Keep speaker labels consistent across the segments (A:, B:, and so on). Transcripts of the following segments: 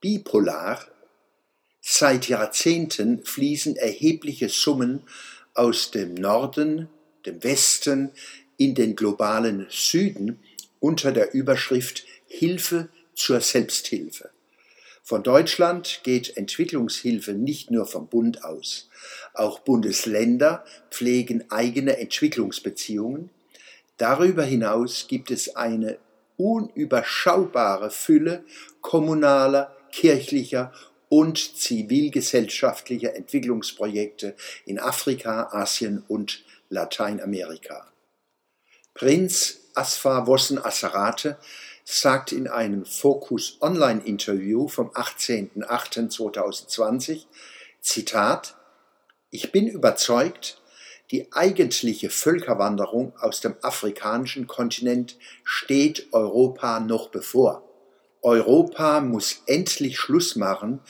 A: bipolar. Seit Jahrzehnten fließen erhebliche Summen aus dem Norden, dem Westen in den globalen Süden unter der Überschrift Hilfe zur Selbsthilfe. Von Deutschland geht Entwicklungshilfe nicht nur vom Bund aus. Auch Bundesländer pflegen eigene Entwicklungsbeziehungen. Darüber hinaus gibt es eine unüberschaubare Fülle kommunaler, kirchlicher und zivilgesellschaftlicher Entwicklungsprojekte in Afrika, Asien und Lateinamerika. Prinz Asfar Wossen Asserate sagt in einem Focus Online Interview vom 18.08.2020, Zitat, ich bin überzeugt, die eigentliche Völkerwanderung aus dem afrikanischen Kontinent steht Europa noch bevor. Europa muss endlich Schluss machen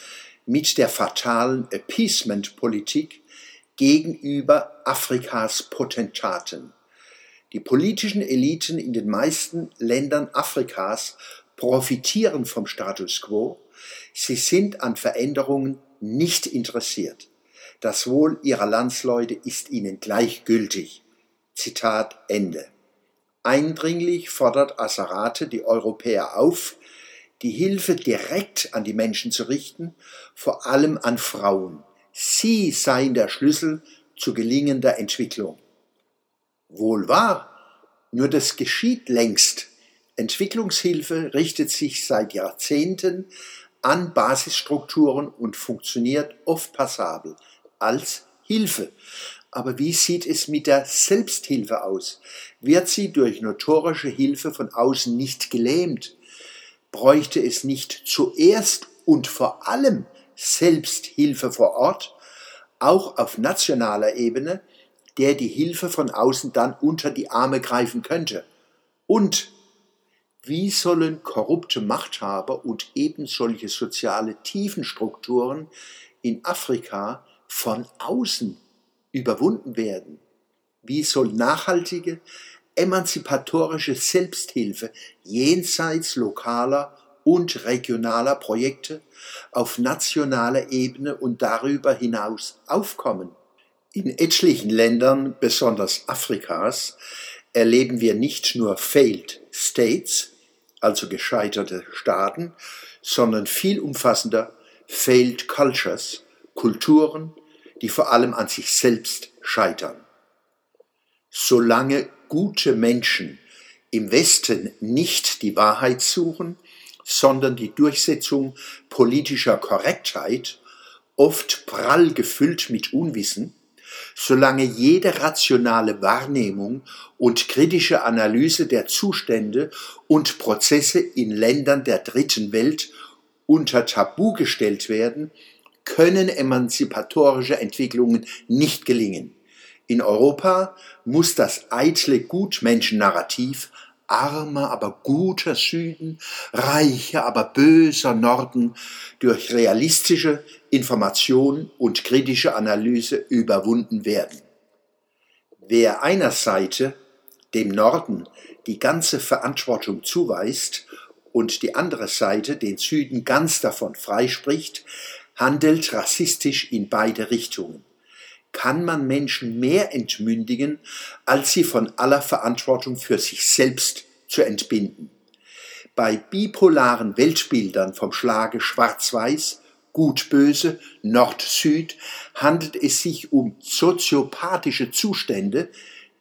A: mit der fatalen Appeasement-Politik gegenüber Afrikas Potentaten. Die politischen Eliten in den meisten Ländern Afrikas profitieren vom Status quo. Sie sind an Veränderungen nicht interessiert. Das Wohl ihrer Landsleute ist ihnen gleichgültig. Zitat Ende. Eindringlich fordert Asserate die Europäer auf, die Hilfe direkt an die Menschen zu richten, vor allem an Frauen. Sie seien der Schlüssel zu gelingender Entwicklung. Wohl wahr, nur das geschieht längst. Entwicklungshilfe richtet sich seit Jahrzehnten an Basisstrukturen und funktioniert oft passabel als Hilfe. Aber wie sieht es mit der Selbsthilfe aus? Wird sie durch notorische Hilfe von außen nicht gelähmt? Bräuchte es nicht zuerst und vor allem Selbsthilfe vor Ort, auch auf nationaler Ebene, der die Hilfe von außen dann unter die Arme greifen könnte. Und wie sollen korrupte Machthaber und eben solche soziale Tiefenstrukturen in Afrika von außen überwunden werden? Wie soll nachhaltige, emanzipatorische Selbsthilfe jenseits lokaler und regionaler Projekte auf nationaler Ebene und darüber hinaus aufkommen? In etlichen Ländern, besonders Afrikas, erleben wir nicht nur Failed States, also gescheiterte Staaten, sondern viel umfassender Failed Cultures, Kulturen, die vor allem an sich selbst scheitern. Solange gute Menschen im Westen nicht die Wahrheit suchen, sondern die Durchsetzung politischer Korrektheit, oft prall gefüllt mit Unwissen, solange jede rationale Wahrnehmung und kritische Analyse der Zustände und Prozesse in Ländern der dritten Welt unter Tabu gestellt werden, können emanzipatorische Entwicklungen nicht gelingen. In Europa muss das eitle Gutmenschen-Narrativ armer, aber guter Süden, reicher, aber böser Norden durch realistische Information und kritische Analyse überwunden werden. Wer einer Seite, dem Norden, die ganze Verantwortung zuweist und die andere Seite, den Süden, ganz davon freispricht, handelt rassistisch in beide Richtungen kann man Menschen mehr entmündigen, als sie von aller Verantwortung für sich selbst zu entbinden. Bei bipolaren Weltbildern vom Schlage Schwarz-Weiß, Gut-Böse, Nord-Süd handelt es sich um soziopathische Zustände,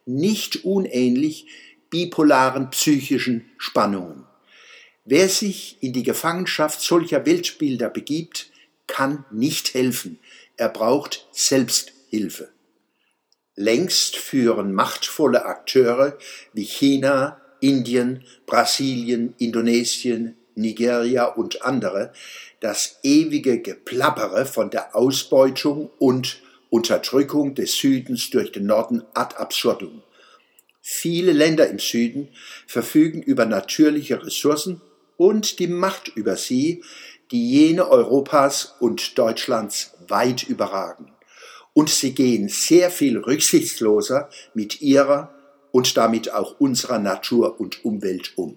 A: nicht unähnlich bipolaren psychischen Spannungen. Wer sich in die Gefangenschaft solcher Weltbilder begibt, kann nicht helfen. Er braucht selbst Hilfe. Längst führen machtvolle Akteure wie China, Indien, Brasilien, Indonesien, Nigeria und andere das ewige Geplappere von der Ausbeutung und Unterdrückung des Südens durch den Norden ad absurdum. Viele Länder im Süden verfügen über natürliche Ressourcen und die Macht über sie, die jene Europas und Deutschlands weit überragen und sie gehen sehr viel rücksichtsloser mit ihrer und damit auch unserer Natur und Umwelt um.